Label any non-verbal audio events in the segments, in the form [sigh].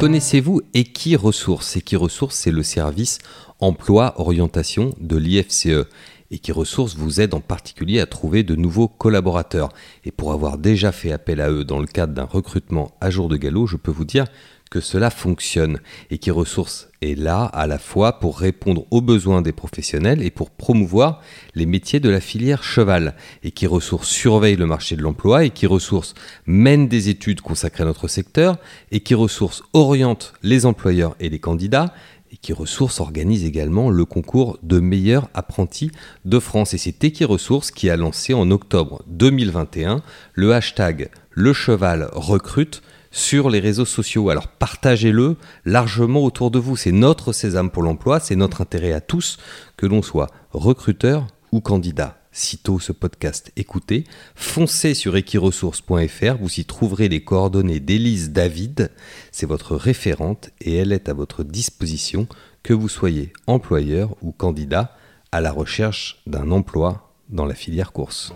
Connaissez-vous Equiresources Equiresources, c'est le service emploi orientation de l'IFCE. Equiresources vous aide en particulier à trouver de nouveaux collaborateurs. Et pour avoir déjà fait appel à eux dans le cadre d'un recrutement à jour de galop, je peux vous dire que cela fonctionne et qui ressource est là à la fois pour répondre aux besoins des professionnels et pour promouvoir les métiers de la filière cheval et qui ressource surveille le marché de l'emploi et qui ressource mène des études consacrées à notre secteur et qui ressource oriente les employeurs et les candidats et qui ressource organise également le concours de meilleurs apprentis de France. Et c'est Equiresources qui a lancé en octobre 2021 le hashtag le cheval recrute sur les réseaux sociaux. Alors partagez-le largement autour de vous. C'est notre sésame pour l'emploi, c'est notre intérêt à tous, que l'on soit recruteur ou candidat. Sitôt ce podcast écoutez, foncez sur equiresources.fr, vous y trouverez les coordonnées d'Élise David, c'est votre référente et elle est à votre disposition que vous soyez employeur ou candidat à la recherche d'un emploi dans la filière course.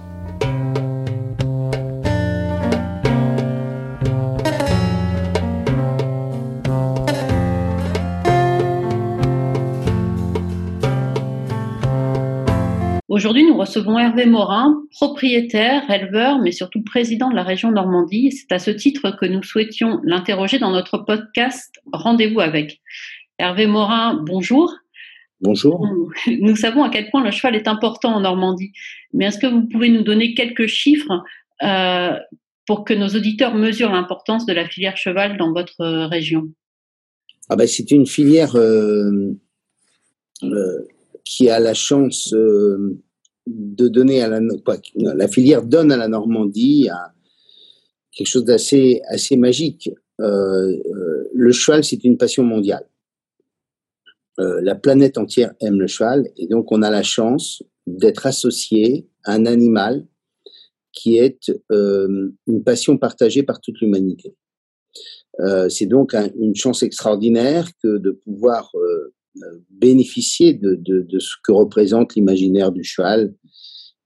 Aujourd'hui, nous recevons Hervé Morin, propriétaire, éleveur, mais surtout président de la région Normandie. C'est à ce titre que nous souhaitions l'interroger dans notre podcast Rendez-vous avec. Hervé Morin, bonjour. Bonjour. Nous savons à quel point le cheval est important en Normandie, mais est-ce que vous pouvez nous donner quelques chiffres euh, pour que nos auditeurs mesurent l'importance de la filière cheval dans votre région? Ah ben, C'est une filière euh, euh, qui a la chance euh, de donner à la, la filière donne à la Normandie quelque chose d'assez assez magique. Euh, euh, le cheval, c'est une passion mondiale. la planète entière aime le cheval et donc on a la chance d'être associé à un animal qui est une passion partagée par toute l'humanité. c'est donc une chance extraordinaire que de pouvoir bénéficier de, de, de, ce que représente l'imaginaire du cheval.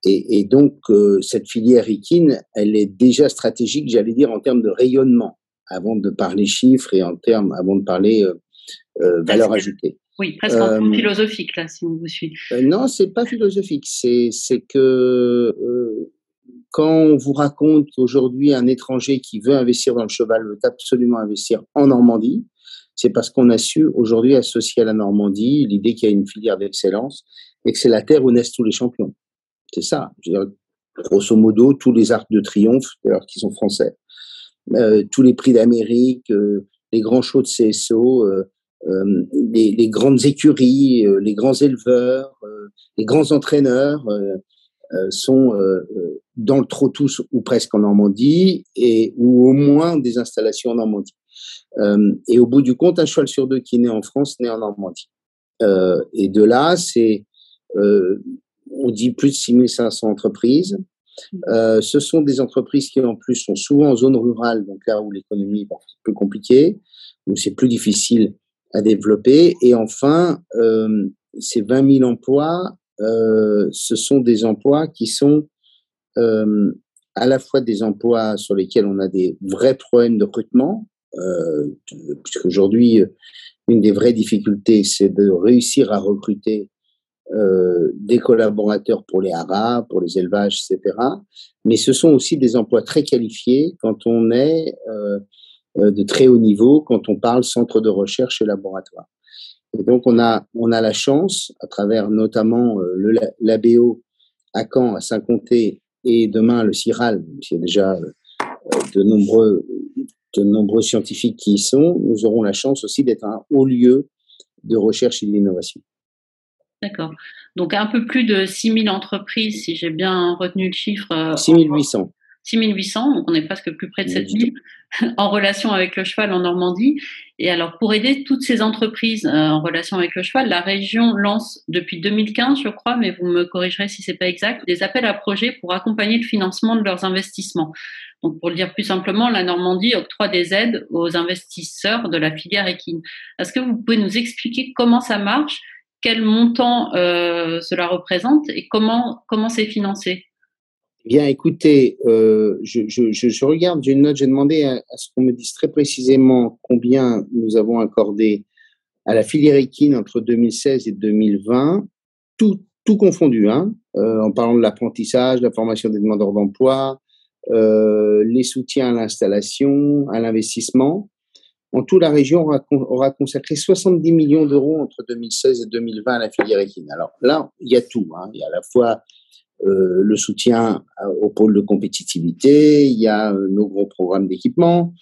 Et, et donc, euh, cette filière équine, elle est déjà stratégique, j'allais dire, en termes de rayonnement, avant de parler chiffres et en termes, avant de parler euh, euh valeur ajoutée. Oui, presque peu philosophique, là, si on vous suit. Non, c'est pas philosophique. C'est, c'est que quand on vous raconte qu'aujourd'hui, un étranger qui veut investir dans le cheval veut absolument investir en Normandie, c'est parce qu'on a su aujourd'hui associer à la Normandie l'idée qu'il y a une filière d'excellence et que c'est la terre où naissent tous les champions. C'est ça. grosso modo, tous les arcs de triomphe, alors qui sont français, euh, tous les prix d'Amérique, euh, les grands shows de CSO, euh, les, grandes écuries, les grands éleveurs, les grands entraîneurs sont dans le trot tous ou presque en Normandie et ou au moins des installations en Normandie. Euh, et au bout du compte, un cheval sur deux qui est né en France né en Normandie. Euh, et de là, c'est, euh, on dit plus de 6500 entreprises. Euh, ce sont des entreprises qui en plus sont souvent en zone rurale, donc là où l'économie est plus compliquée, où c'est plus difficile à développer. Et enfin, euh, ces 20 000 emplois, euh, ce sont des emplois qui sont à la fois des emplois sur lesquels on a des vrais problèmes de recrutement, euh, puisqu'aujourd'hui, une des vraies difficultés, c'est de réussir à recruter euh, des collaborateurs pour les haras, pour les élevages, etc. Mais ce sont aussi des emplois très qualifiés quand on est euh, de très haut niveau, quand on parle centre de recherche et laboratoire. Et donc on a on a la chance, à travers notamment l'ABO à Caen, à Saint-Comté et demain le CIRAL, il y a déjà de nombreux de nombreux scientifiques qui y sont, nous aurons la chance aussi d'être un haut lieu de recherche et d'innovation. D'accord. Donc un peu plus de 6000 entreprises, si j'ai bien retenu le chiffre. 6800. Euh, 6800, donc on est presque plus près de 7000, [laughs] en relation avec le cheval en Normandie. Et alors, pour aider toutes ces entreprises euh, en relation avec le cheval, la région lance depuis 2015, je crois, mais vous me corrigerez si c'est pas exact, des appels à projets pour accompagner le financement de leurs investissements. Donc, pour le dire plus simplement, la Normandie octroie des aides aux investisseurs de la filière équine. Est-ce que vous pouvez nous expliquer comment ça marche, quel montant euh, cela représente et comment comment c'est financé? Bien, écoutez, euh, je, je, je, regarde, une note, j'ai demandé à, ce qu'on me dise très précisément combien nous avons accordé à la filière équine entre 2016 et 2020, tout, tout confondu, hein, euh, en parlant de l'apprentissage, la formation des demandeurs d'emploi, euh, les soutiens à l'installation, à l'investissement. En tout, la région aura, aura consacré 70 millions d'euros entre 2016 et 2020 à la filière équine. Alors là, il y a tout. Hein. Il y a à la fois euh, le soutien au pôle de compétitivité, il y a euh, nos gros programmes d'équipement,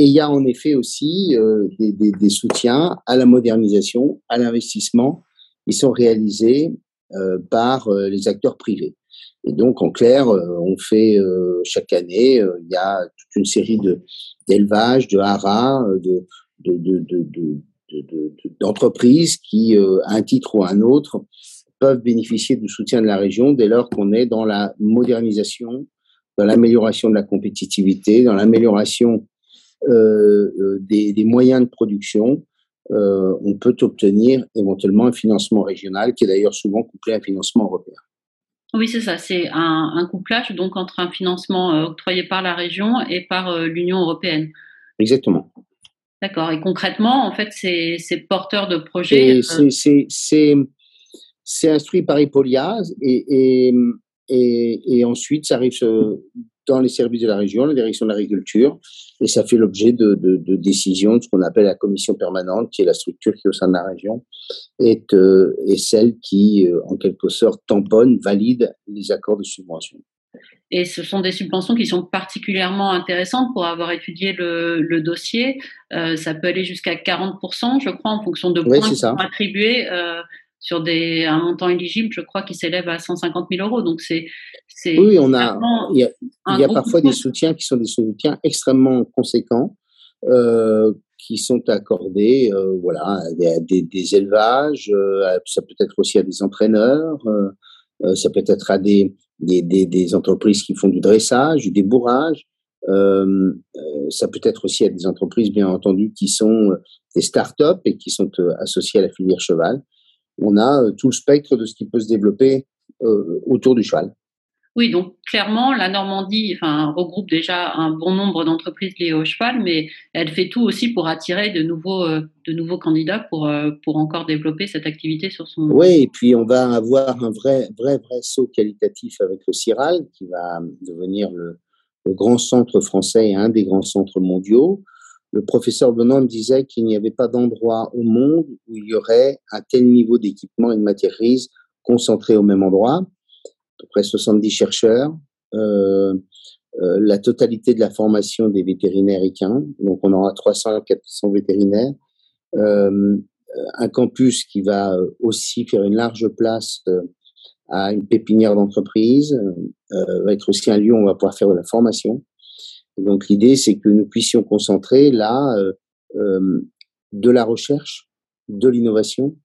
et il y a en effet aussi euh, des, des, des, soutiens à la modernisation, à l'investissement, qui sont réalisés euh, par euh, les acteurs privés. Et donc, en clair, on fait chaque année, il y a toute une série de d'élevages, de haras, de, de, de, de d'entreprises qui, à un titre ou à un autre, peuvent bénéficier du soutien de la région dès lors qu'on est dans la modernisation, dans l'amélioration de la compétitivité, dans l'amélioration euh, euh, des, des, moyens de production. Euh, on peut obtenir éventuellement un financement régional qui est d'ailleurs souvent couplé à un financement européen. Oui, c'est ça. C'est un, un, couplage donc entre un financement octroyé par la région et par l'Union européenne. Exactement. D'accord. Et concrètement, en fait, ces porteurs de projets. C'est c'est instruit par Hippolyase et, et, et, ensuite ça arrive dans les services de la région, la direction de l'agriculture, et ça fait l'objet de, de, de, décisions de ce qu'on appelle la commission permanente, qui est la structure qui au sein de la région est, euh, est celle qui, euh, en quelque sorte, tamponne, valide les accords de subvention. Et ce sont des subventions qui sont particulièrement intéressantes pour avoir étudié le, le dossier. Euh, ça peut aller jusqu'à 40%, je crois, en fonction de points qui sont attribués. Euh, sur des, un montant éligible, je crois, qui s'élève à 150 000 euros. Donc, c'est. Oui, on a, il y a, il y a parfois des soutiens qui sont des soutiens extrêmement conséquents, euh, qui sont accordés euh, voilà, à des, des, élevages, euh, ça peut être aussi à des entraîneurs, ça peut être à des, des, des, entreprises qui font du dressage, du débourrage. Ça peut être aussi à des entreprises, bien entendu, qui sont des start-up et qui sont associées à la filière cheval on a euh, tout le spectre de ce qui peut se développer euh, autour du cheval. Oui, donc clairement, la Normandie enfin, regroupe déjà un bon nombre d'entreprises liées au cheval, mais elle fait tout aussi pour attirer de nouveaux, euh, de nouveaux candidats pour, pour encore développer cette activité sur son. Oui, et puis on va avoir un vrai, vrai, vrai saut qualitatif avec le CIRAL, qui va devenir le, le grand centre français et un des grands centres mondiaux le professeur Benoît me disait qu'il n'y avait pas d'endroit au monde où il y aurait un tel niveau d'équipement et de matière grise concentré au même endroit. À peu près 70 chercheurs, euh, euh, la totalité de la formation des vétérinaires équins, donc on aura 300 à 400 vétérinaires, euh, un campus qui va aussi faire une large place euh, à une pépinière d'entreprise, euh, va être aussi un lieu où on va pouvoir faire de la formation donc l'idée, c'est que nous puissions concentrer là euh, euh, de la recherche, de l'innovation,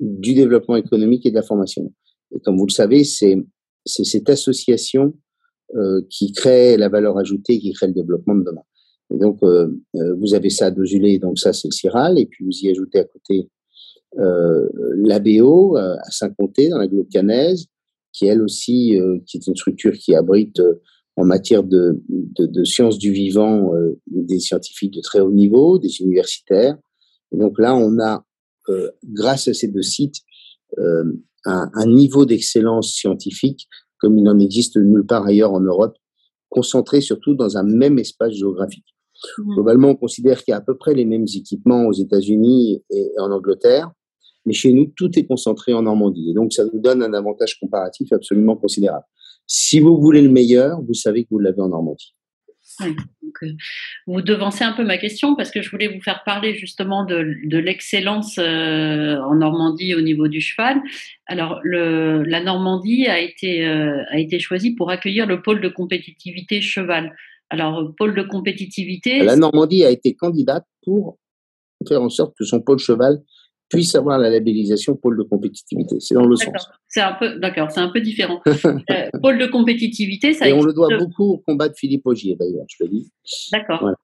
du développement économique et de la formation. Et comme vous le savez, c'est cette association euh, qui crée la valeur ajoutée, qui crée le développement de demain. Et donc, euh, euh vous avez ça à donc ça c'est le CIRAL, et puis vous y ajoutez à côté euh, l'ABO à Saint-Comté, dans la Globe qui elle aussi, qui est une structure qui abrite en matière de, de, de sciences du vivant euh, des scientifiques de très haut niveau, des universitaires. Et donc là, on a, euh, grâce à ces deux sites, euh, un, un, niveau d'excellence scientifique comme il n'en existe nulle part ailleurs en Europe, concentré surtout dans un même espace géographique. Mmh. Globalement, on considère qu'il y a à peu près les mêmes équipements aux États-Unis et en Angleterre, mais chez nous, tout est concentré en Normandie. Et donc, ça nous donne un avantage comparatif absolument considérable. Si vous voulez le meilleur, vous savez que vous l'avez en Normandie. Oui, donc, euh, vous devancez un peu ma question parce que je voulais vous faire parler justement de, de l'excellence euh, en Normandie au niveau du cheval. Alors, le, la Normandie a été, euh, a été choisie pour accueillir le pôle de compétitivité cheval. Alors, pôle de compétitivité. La Normandie a été candidate pour faire en sorte que son pôle cheval puisse avoir la labellisation pôle de compétitivité. C'est dans le sens. C'est un peu, d'accord, c'est un peu différent. [laughs] euh, pôle de compétitivité, ça. Et on le doit beaucoup au combat de Philippe Augier, d'ailleurs, je le dis. D'accord. Voilà.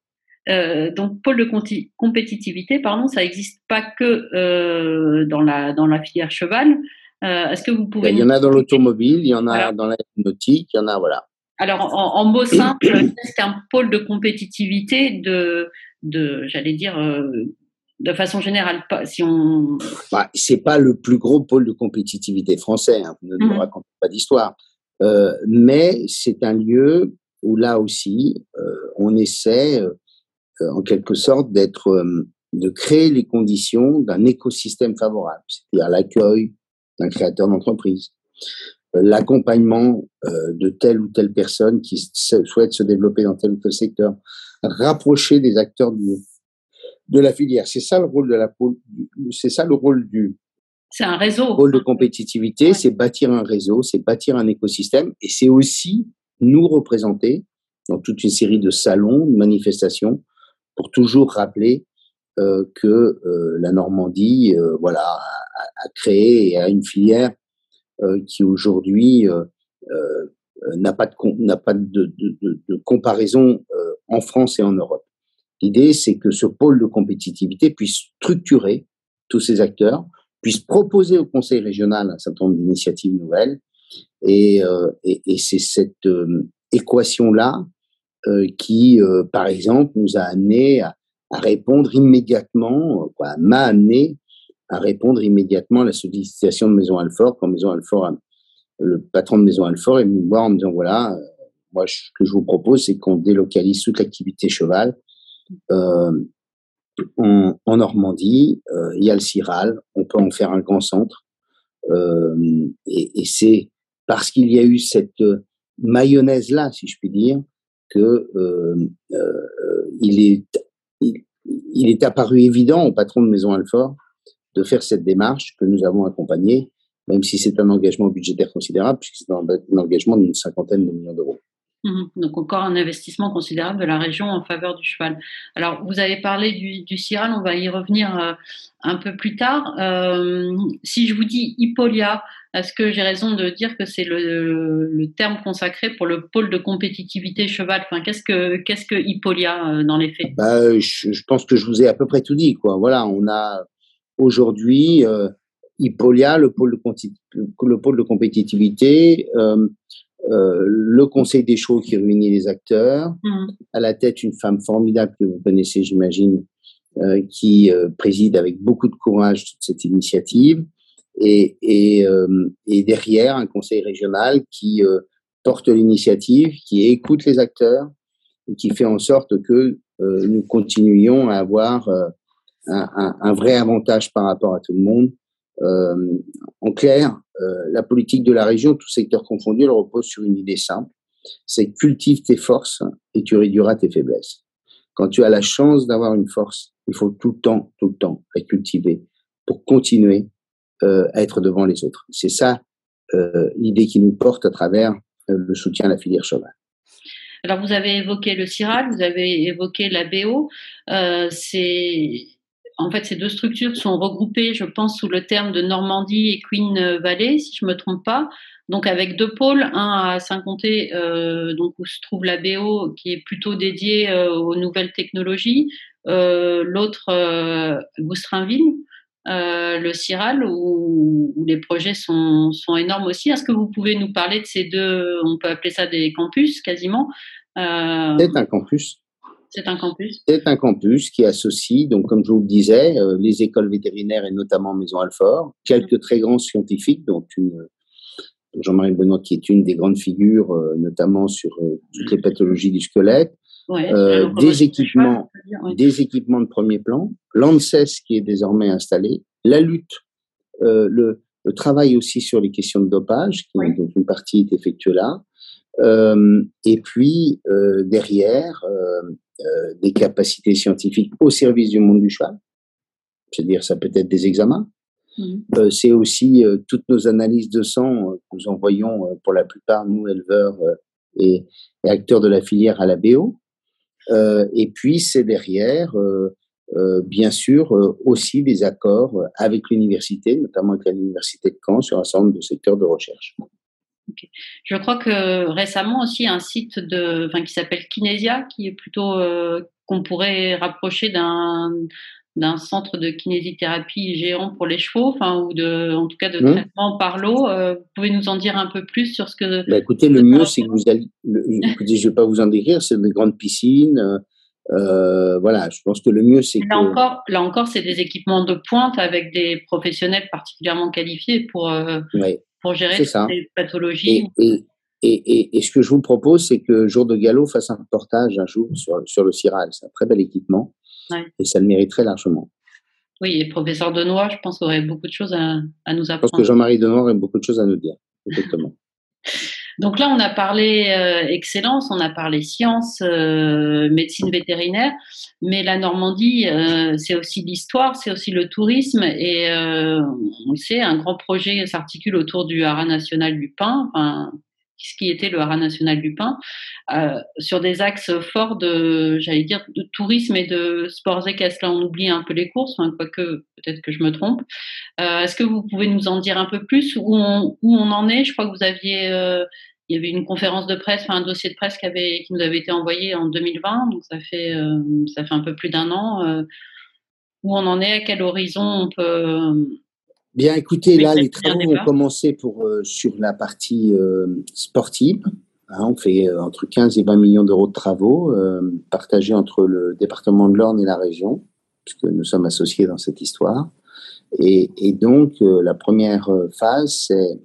Euh, donc pôle de compétitivité, pardon, ça n'existe pas que euh, dans la dans la filière cheval. Est-ce que vous pouvez Il y en a dans l'automobile, il y en a voilà. dans l'aéronautique, il y en a voilà. Alors, en, mots simples, c'est qu'un pôle de compétitivité de, de j'allais dire, euh, de façon générale, pas, si on. Bah, c'est pas le plus gros pôle de compétitivité français, hein, ne nous mmh. racontez pas d'histoire. Euh, mais c'est un lieu où là aussi, euh, on essaie, en quelque sorte, d'être, de créer les conditions d'un écosystème favorable, c'est-à-dire l'accueil d'un créateur d'entreprise, l'accompagnement euh, de telle ou telle personne qui souhaite se développer dans tel ou tel secteur, rapprocher des acteurs du, de la filière. C'est ça le rôle de la c'est ça le rôle du c'est un réseau. Rôle de compétitivité, c'est bâtir un réseau, c'est bâtir un écosystème et c'est aussi nous représenter dans toute une série de salons, de manifestations pour toujours rappeler euh, que euh, la Normandie voilà a, a, créé et a une filière euh, qui aujourd'hui euh, euh, n'a pas de n'a pas de, de, de, comparaison en France et en Europe. L'idée, c'est que ce pôle de compétitivité puisse structurer tous ces acteurs, puisse proposer au Conseil régional un certain nombre d'initiatives nouvelles, et, et, et c'est cette équation-là qui, par exemple, nous a amené à, à répondre immédiatement, m'a amené à répondre immédiatement à la sollicitation de Maison Alfort quand Maison Alfort, le patron de Maison Alfort est venu me voir en me disant voilà, euh, moi ce que je vous propose c'est qu'on délocalise toute l'activité cheval euh, en, en, Normandie. Euh, il y a le Ciral, on peut en faire un grand centre euh, et, c'est parce qu'il y a eu cette mayonnaise là, si je puis dire, que euh, euh, est apparu évident au patron de Maison Alfort de faire cette démarche que nous avons accompagnée, même si c'est un engagement budgétaire considérable, puisque c'est un, engagement d'une cinquantaine de millions d'euros. Mmh Donc encore un investissement considérable de la région en faveur du cheval. Alors vous avez parlé du, du CIRAL, on va y revenir euh, un peu plus tard. Euh, si je vous dis Hippolia, est-ce que j'ai raison de dire que c'est le, terme consacré pour le pôle de compétitivité cheval? Qu'est-ce que qu'est-ce euh, dans les faits? Bah, je, pense que je vous ai à peu près tout dit. Voilà, on a Aujourd'hui, Hippolia, le pôle de compétitivité, euh, le conseil des chevaux qui réunit les acteurs, mmh. à la tête une femme formidable que vous connaissez, j'imagine, euh, qui euh, préside avec beaucoup de courage toute cette initiative, et, et, et derrière un conseil régional qui porte l'initiative, qui écoute les acteurs et qui fait en sorte que nous continuions à avoir un, un, vrai avantage par rapport à tout le monde. Euh, en clair, euh, la politique de la région, tout secteur confondu, elle repose sur une idée simple, c'est cultive tes forces et tu réduiras tes faiblesses. Quand tu as la chance d'avoir une force, il faut tout le temps, tout le temps la cultiver pour continuer euh, à être devant les autres. C'est ça l'idée qui nous porte à travers le soutien à la filière cheval. Alors vous avez évoqué le CIRAL, vous avez évoqué la BO. C'est en fait, ces deux structures sont regroupées, je pense, sous le terme de Normandie et Queen Valley, si je me trompe pas. Donc avec deux pôles, un à Saint-Comté, euh, donc où se trouve la BO, qui est plutôt dédiée euh, aux nouvelles technologies, euh, l'autre euh, Goustrinville, euh, le Ciral, où, les projets sont, sont énormes aussi. Est-ce que vous pouvez nous parler de ces deux, on peut appeler ça des campus quasiment euh, C'est un campus. C'est un campus? C'est un campus qui associe, donc comme je vous le disais, euh, les écoles vétérinaires et notamment Maison Alfort, quelques très grands scientifiques, dont une Jean-Marie Benoît qui est une des grandes figures, euh, notamment sur euh, toutes les pathologies du squelette, ouais, euh, des équipements, dire, ouais. des équipements de premier plan, l'ANSES qui est désormais installé, la lutte, euh, le, le, travail aussi sur les questions de dopage, qui ouais. donc une partie est effectuée là, euh, et puis derrière euh, des capacités scientifiques au service du monde du cheval. C'est-à-dire, ça peut être des examens. Mmh. Euh, c'est aussi euh, toutes nos analyses de sang que nous envoyons pour la plupart, nous, éleveurs et, et, acteurs de la filière à la BO. et puis, c'est derrière, bien sûr, aussi des accords avec l'université, notamment avec l'université de Caen, sur un certain nombre de secteurs de recherche. Okay. Je crois que récemment aussi un site de, enfin, qui s'appelle Kinesia, qui est plutôt euh, qu'on pourrait rapprocher d'un d'un centre de kinésithérapie géant pour les chevaux, enfin, ou de, en tout cas de mmh. traitement par l'eau. Euh, vous pouvez nous en dire un peu plus sur ce que. Bah, écoutez, le mieux, c'est que vous allez. écoutez, je ne vais pas vous en décrire, c'est des grandes piscines. Euh, voilà, je pense que le mieux, c'est. Là encore, là encore, c'est des équipements de pointe avec des professionnels particulièrement qualifiés pour, euh, pour gérer ces pathologies. Et, et, et, ce que je vous propose, c'est que Jour de Galop fasse un reportage un jour sur, sur le CIRAL. C'est un très bel équipement et ça le mériterait largement. Oui, et professeur Denoy, je pense, aurait beaucoup de choses à, à nous apprendre. Je pense que Jean-Marie Denoy aurait beaucoup de choses à nous dire, exactement. [laughs] Donc là, on a parlé euh, excellence, on a parlé science, euh, médecine vétérinaire, mais la Normandie, euh, c'est aussi l'histoire, c'est aussi le tourisme, et on le sait, un grand projet s'articule autour du haras national du. Enfin, ce qui était le haras national du pain, euh, sur des axes forts de, j'allais dire, de tourisme et de sports équestres. Là, on oublie un peu les courses, enfin, quoique peut-être que je me trompe. Euh, est-ce que vous pouvez nous en dire un peu plus où on, où on en est? Je crois que vous aviez, euh, il y avait une conférence de presse, un dossier de presse qui, avait, qui nous avait été envoyé en 2020, donc ça fait, ça fait un peu plus d'un an. où on en est? À quel horizon on peut Bien, écoutez, là, les travaux vont commencer pour, euh, sur la partie euh, sportive. Hein, on fait euh, entre 15 et 20 millions d'euros de travaux partagés entre le département de l'Orne et la région, puisque nous sommes associés dans cette histoire. Et, et donc, la première phase, c'est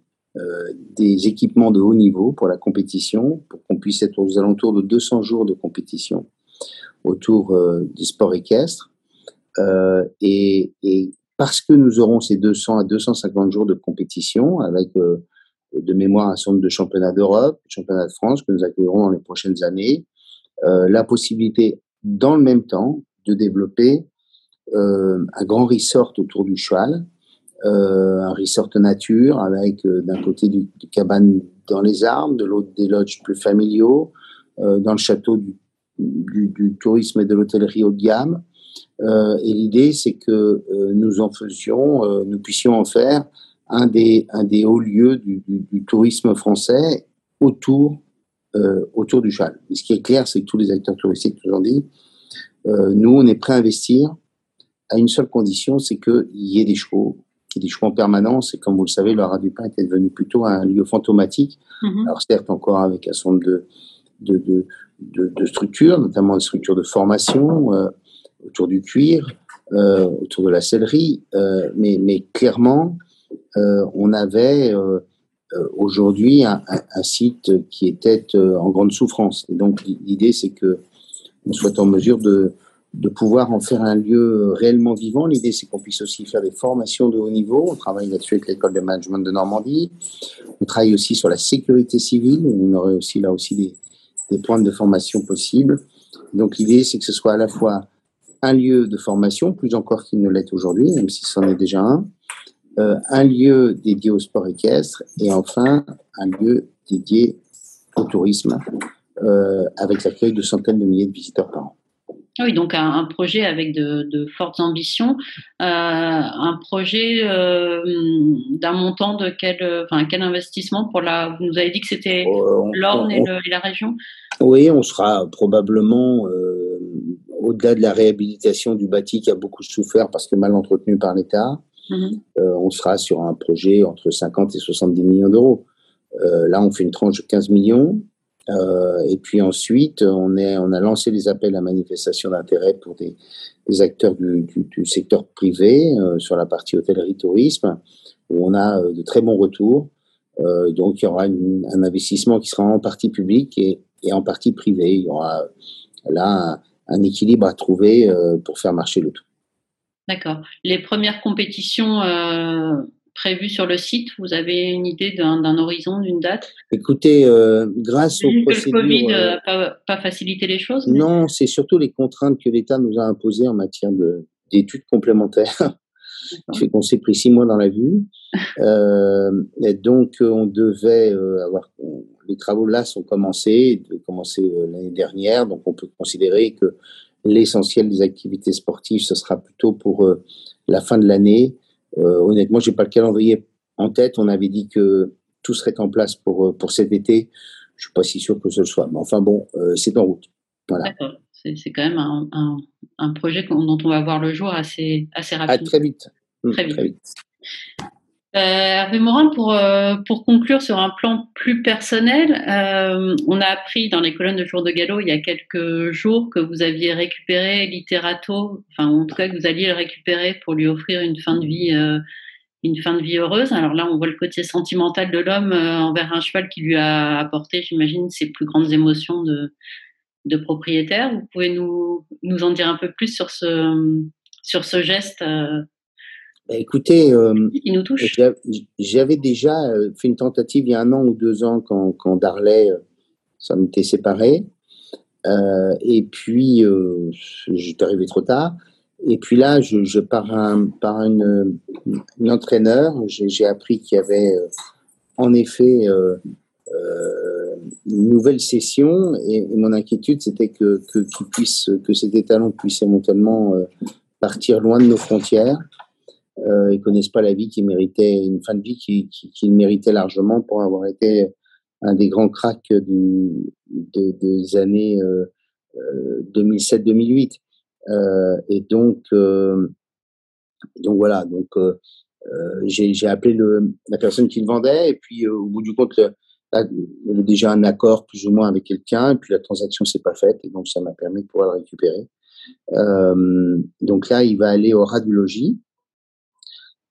des équipements de haut niveau pour la compétition, pour qu'on puisse être aux alentours de 200 jours de compétition autour des sports équestres. et, et parce que nous aurons ces 200 à 250 jours de compétition avec euh, de mémoire un centre de championnat d'Europe, championnat de France que nous accueillerons dans les prochaines années, euh, la possibilité dans le même temps de développer euh, un grand resort autour du cheval, un resort nature avec d'un côté du, cabane dans les arbres, de l'autre des lodges plus familiaux, dans le château du, tourisme et de l'hôtellerie haut de gamme, et l'idée, c'est que euh, nous en faisions, euh, nous puissions en faire un des, un des hauts lieux du, du, tourisme français autour, autour du cheval. Et ce qui est clair, c'est que tous les acteurs touristiques nous ont dit, nous, on est prêt à investir à une seule condition, c'est qu'il y ait des chevaux, qu'il y ait des chevaux en permanence. Et comme vous le savez, le du Pain était devenu plutôt un lieu fantomatique. Mm-hmm. Alors certes, encore avec un certain nombre de, de, de, de, de structures, notamment des structures de formation, autour du cuir, euh, autour de la sellerie, euh, mais, mais, clairement, euh, on avait aujourd'hui un, site qui était en grande souffrance. Et donc l'idée, c'est que on soit en mesure de, de pouvoir en faire un lieu réellement vivant. L'idée, c'est qu'on puisse aussi faire des formations de haut niveau. On travaille là-dessus avec l'école de management de Normandie. On travaille aussi sur la sécurité civile. On aurait aussi là aussi des, des points de formation possibles. Donc l'idée, c'est que ce soit à la fois un lieu de formation, plus encore qu'il ne l'est aujourd'hui, même si c'en est déjà un, euh, un lieu dédié au sport équestre et enfin un lieu dédié au tourisme euh, avec l'accueil de centaines de milliers de visiteurs par an. Oui, donc un, projet avec de, fortes ambitions, euh, un projet d'un montant de quel, enfin, quel investissement pour la. Vous nous avez dit que c'était l'Orne et, la région? Oui, on sera probablement au-delà de la réhabilitation du bâti qui a beaucoup souffert parce que mal entretenu par l'État, mhm. euh, on sera sur un projet entre 50 et 70 millions d'euros. Euh, là, on fait une tranche de 15 millions. Euh, et puis ensuite, on, est, on a lancé des appels à manifestation d'intérêt pour des, acteurs du, secteur privé sur la partie hôtellerie-tourisme, où on a de très bons retours. donc, il y aura un investissement qui sera en partie public et, et en partie privé. Il y aura là un équilibre à trouver euh, pour faire marcher le tout. D'accord. Les premières compétitions euh, prévues sur le site, vous avez une idée d'un horizon, d'une date? Écoutez, euh, grâce aux procédures... Que le Covid n'a pas, pas, facilité les choses Non, c'est surtout les contraintes que l'État nous a imposées en matière d'études complémentaires. Qui fait qu'on s'est pris six mois dans la vue. et donc, on devait avoir les travaux là sont commencés, commencé euh, l'année dernière, donc on peut considérer que l'essentiel des activités sportives, ce sera plutôt pour euh, la fin de l'année. Euh, honnêtement, j'ai pas le calendrier en tête. On avait dit que tout serait en place pour, pour cet été. Je suis pas si sûr que ce soit. Mais enfin bon, c'est en route. Voilà. C'est quand même un, un, projet dont on va voir le jour assez, assez rapidement. Ah, très vite. Très vite. Euh, Hervé Morin, pour, euh, pour conclure sur un plan plus personnel, euh, on a appris dans les colonnes de Jour de Gallo il y a quelques jours que vous aviez récupéré Literato, enfin en tout cas que vous alliez le récupérer pour lui offrir une fin de vie, une fin de vie heureuse. Alors là, on voit le côté sentimental de l'homme envers un cheval qui lui a apporté, j'imagine, ses plus grandes émotions de, de propriétaire. Vous pouvez nous, nous en dire un peu plus sur ce, sur ce geste bah, écoutez, euh, j'avais déjà euh, fait une tentative il y a un an ou deux ans quand, quand Darley euh, s'en était séparé. et puis, j'étais arrivé trop tard. Et puis là, je, je par, un, par une, une entraîneur, j'ai appris qu'il y avait en effet une nouvelle session. Et, mon inquiétude, c'était que, que, puisse, que ces étalons puissent éventuellement partir loin de nos frontières euh, ils connaissent pas la vie qui méritait, une fin de vie qui, qui, qui méritait largement pour avoir été un des grands cracks du, des années euh, 2007-2008. Euh, euh, et donc, euh, donc voilà, donc j'ai appelé le, la personne qui le vendait et puis au bout du compte, il y avait déjà un accord plus ou moins avec quelqu'un et puis la transaction s'est pas faite et donc ça m'a permis de pouvoir le récupérer. donc là, il va aller au radiologie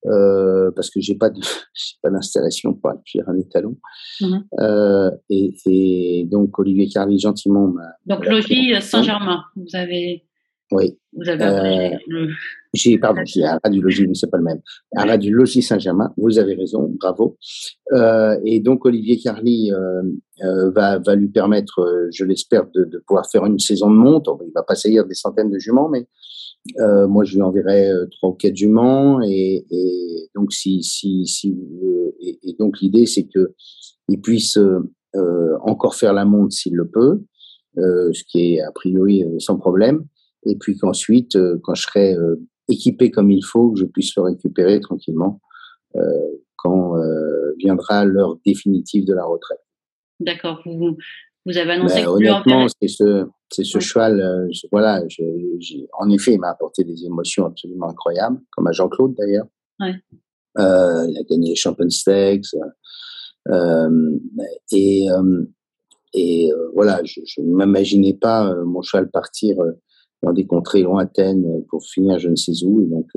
euh, parce que j'ai pas de [laughs] pas d'installation pour appuyer un étalon. Mhm. euh, et, et, donc Olivier Carly gentiment m'a. Donc logis Saint-Germain, vous avez. Oui. Vous avez euh, J'ai pardon, j'ai un radiologie, mais c'est pas le même. Un radiologie Saint-Germain. Vous avez raison, bravo. Euh, et donc Olivier Carly euh, euh va va lui permettre, euh, je l'espère, de, de, pouvoir faire une saison de monte. Il va pas saillir des centaines de juments, mais euh, moi, je lui enverrai euh, trois ou quatre juments et, et donc si si si euh, et, et, donc l'idée c'est que il puisse euh, encore faire la monte s'il le peut, ce qui est a priori sans problème, et puis qu'ensuite quand je serai équipé comme il faut, je puisse le récupérer tranquillement quand viendra l'heure définitive de la retraite. D'accord. Vous, vous avez annoncé ben, honnêtement, c'est ce, c'est ce cheval. Euh, voilà, en effet, il m'a apporté des émotions absolument incroyables, comme à Jean-Claude d'ailleurs. Euh, il a gagné les Champion Stakes. Euh, et euh, et euh, voilà, je, ne m'imaginais pas mon cheval partir dans des contrées lointaines pour finir je ne sais où. Et donc,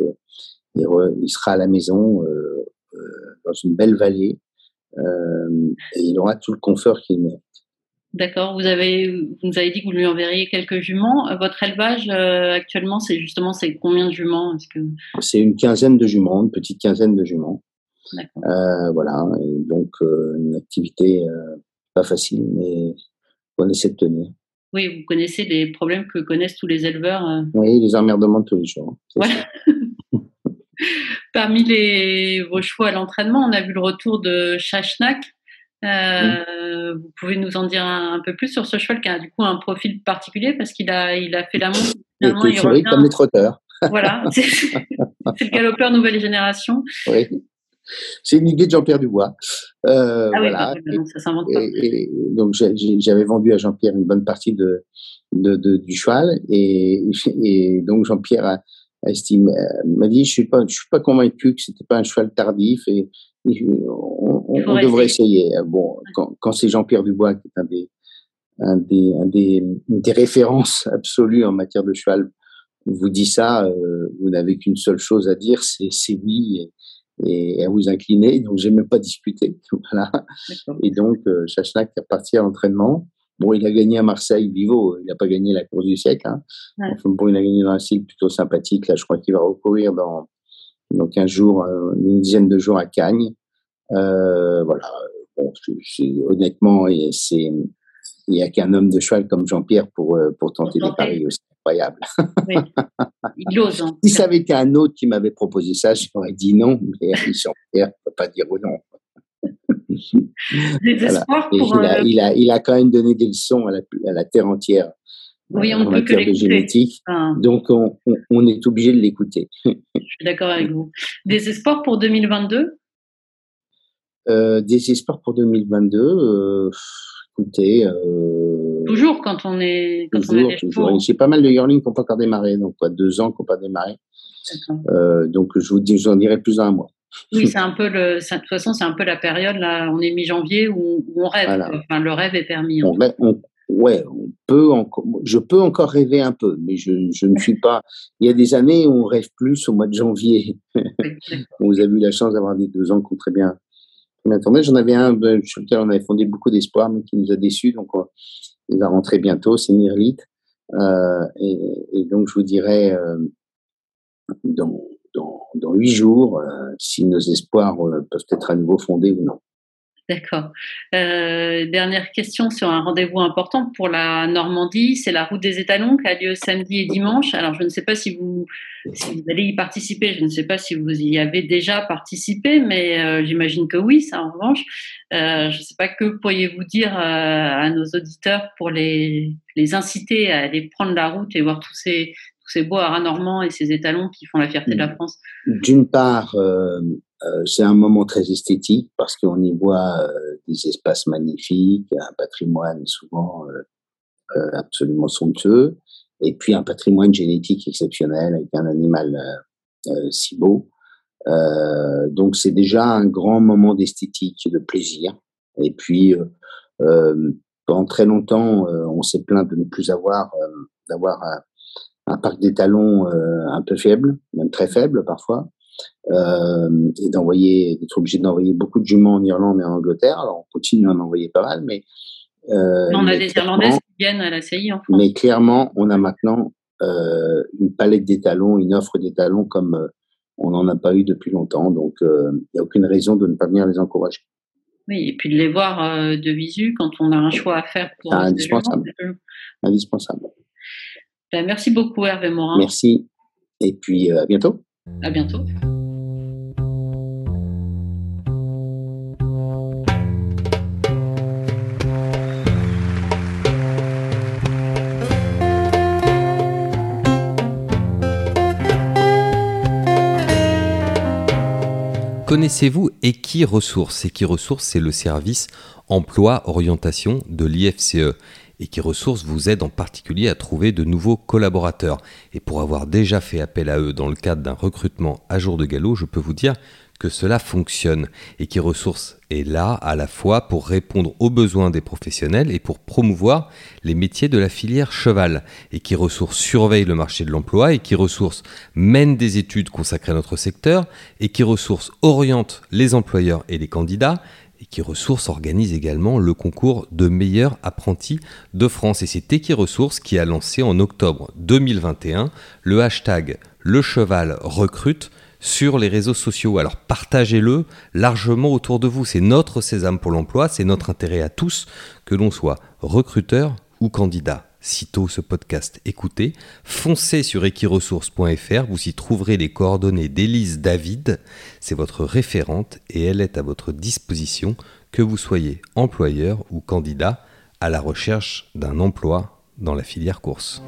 il, il, sera à la maison dans une belle vallée et il aura tout le confort qu'il mérite. D'accord. Vous avez, vous nous avez dit que vous lui enverriez quelques juments. Euh, votre élevage euh, actuellement, c'est justement c'est combien de juments? Que c'est une quinzaine de juments, une petite quinzaine de juments. Euh, voilà. Et donc une activité pas facile, mais on essaie de tenir. Oui, vous connaissez les problèmes que connaissent tous les éleveurs. Oui, les emmerdements de tous les jours. [laughs] Parmi les, vos choix à l'entraînement, on a vu le retour de Chachnak. Euh, vous pouvez nous en dire un, peu plus sur ce cheval qui a du coup un profil particulier parce qu'il a, il a fait la montre. Il, il revient. comme les trotteurs. Voilà, [laughs] [laughs] c'est le galopeur nouvelle génération. Oui. C'est une idée de Jean-Pierre Dubois. Euh, ah voilà. oui, ça s'invente pas. Et, donc j'avais vendu à Jean-Pierre une bonne partie de, de, de du cheval et, et donc Jean-Pierre a, estimé, m'a dit je suis pas, je suis pas convaincu que c'était pas un cheval tardif et on, devrait essayer. Bon, quand, c'est Jean-Pierre Dubois qui est un des, un des, un des, des, références absolues en matière de cheval, vous dit ça, euh, vous n'avez qu'une seule chose à dire, c'est oui et, et, à vous incliner. Donc, j'ai même pas discuté. [laughs] Voilà. Et donc, euh, est parti à l'entraînement. Bon, il a gagné à Marseille, Vivo. Il n'a pas gagné la course du siècle. Hein. Enfin, bon, il a gagné dans un style plutôt sympathique. Là, je crois qu'il va recourir dans, donc un jour, euh, une dizaine de jours à Cagnes. Euh, voilà. Bon, honnêtement, c'est il n'y a qu'un homme de cheval comme Jean-Pierre pour, euh, pour tenter des paris aussi incroyables. Oui. Il ose. Hein. si ça avait été un autre qui m'avait proposé ça, j'aurais dit non, mais Jean-Pierre ne peut pas dire non. Voilà. Pour, il, a, il, a, il, a, quand même donné des leçons à la, à la terre entière oui, on en matière de génétique. Donc, on, on, est obligé de l'écouter. Je suis d'accord avec vous. Des espoirs pour 2022 euh, Des espoirs pour 2022 euh, Écoutez, euh, toujours quand on est. Quand toujours, on toujours. J'ai pas mal de yearlings qui n'ont pas encore démarré, donc quoi, deux ans qui n'ont pas démarré. donc je vous dis, j'en dirai plus un mois. Oui, [laughs] c'est un peu le. De toute façon, c'est un peu la période là. On est mi-janvier où, on rêve. Enfin, le rêve est permis. On, ouais, on peut encore. Je peux encore rêver un peu, mais je, je, ne suis pas. Il y a des années où on rêve plus au mois de janvier. Vous [laughs] avez eu la chance d'avoir des deux ans qui ont très bien. tourné. J'en avais un ben, sur lequel on avait fondé beaucoup d'espoir, mais qui nous a déçus. Donc, il va rentrer bientôt. C'est Nirlit. Euh, et, donc, je vous dirais euh, dans dans huit jours euh, si nos espoirs euh, peuvent être à nouveau fondés ou non. D'accord. Euh, dernière question sur un rendez-vous important pour la Normandie, c'est la route des étalons qui a lieu samedi et dimanche. Alors je ne sais pas si vous, si vous allez y participer, je ne sais pas si vous y avez déjà participé, mais j'imagine que oui, ça en revanche. je ne sais pas que pourriez-vous dire à nos auditeurs pour les, les inciter à aller prendre la route et voir tous ces, ces beaux haras normands et ces étalons qui font la fierté de la mm. France D'une part, euh, euh, c'est un moment très esthétique parce qu'on y voit euh, des espaces magnifiques, un patrimoine souvent absolument somptueux, et puis un patrimoine génétique exceptionnel avec un animal si beau. donc c'est déjà un grand moment d'esthétique, de plaisir. Et puis pendant très longtemps, on s'est plaint de ne plus avoir d'avoir un parc d'étalons euh, un peu faible, même très faible parfois, euh, et d'envoyer, d'être obligé d'envoyer beaucoup de juments en Irlande et en Angleterre. Alors on continue à en envoyer pas mal, mais euh, on a des Irlandaises qui viennent à la CI en France. Mais clairement, on a maintenant euh, une palette d'étalons, une offre d'étalons comme on n'en a pas eu depuis longtemps. Donc, il n'y a aucune raison de ne pas venir les encourager. Oui, et puis de les voir de visu quand on a un choix à faire pour. Ah, indispensable. Indispensable. Ben, merci beaucoup Hervé Morin. Merci. Et puis à bientôt. À bientôt. Connaissez-vous Equiresources? Equiresources, c'est le service emploi orientation de l'IFCE et qui ressources vous aide en particulier à trouver de nouveaux collaborateurs. Et pour avoir déjà fait appel à eux dans le cadre d'un recrutement à jour de galop, je peux vous dire que cela fonctionne et qui ressource est là à la fois pour répondre aux besoins des professionnels et pour promouvoir les métiers de la filière cheval et qui ressource surveille le marché de l'emploi et qui ressource mène des études consacrées à notre secteur et qui ressource oriente les employeurs et les candidats et qui Ressources organise également le concours de meilleurs apprentis de France. Et c'est Equiresources qui a lancé en octobre 2021 le hashtag Le Cheval Recrute sur les réseaux sociaux. Alors partagez-le largement autour de vous. C'est notre sésame pour l'emploi, c'est notre intérêt à tous, que l'on soit recruteur ou candidat sitôt ce podcast écouté, foncez sur equiresources.fr, vous y trouverez les coordonnées d'Élise David, c'est votre référente et elle est à votre disposition, que vous soyez employeur ou candidat à la recherche d'un emploi dans la filière course.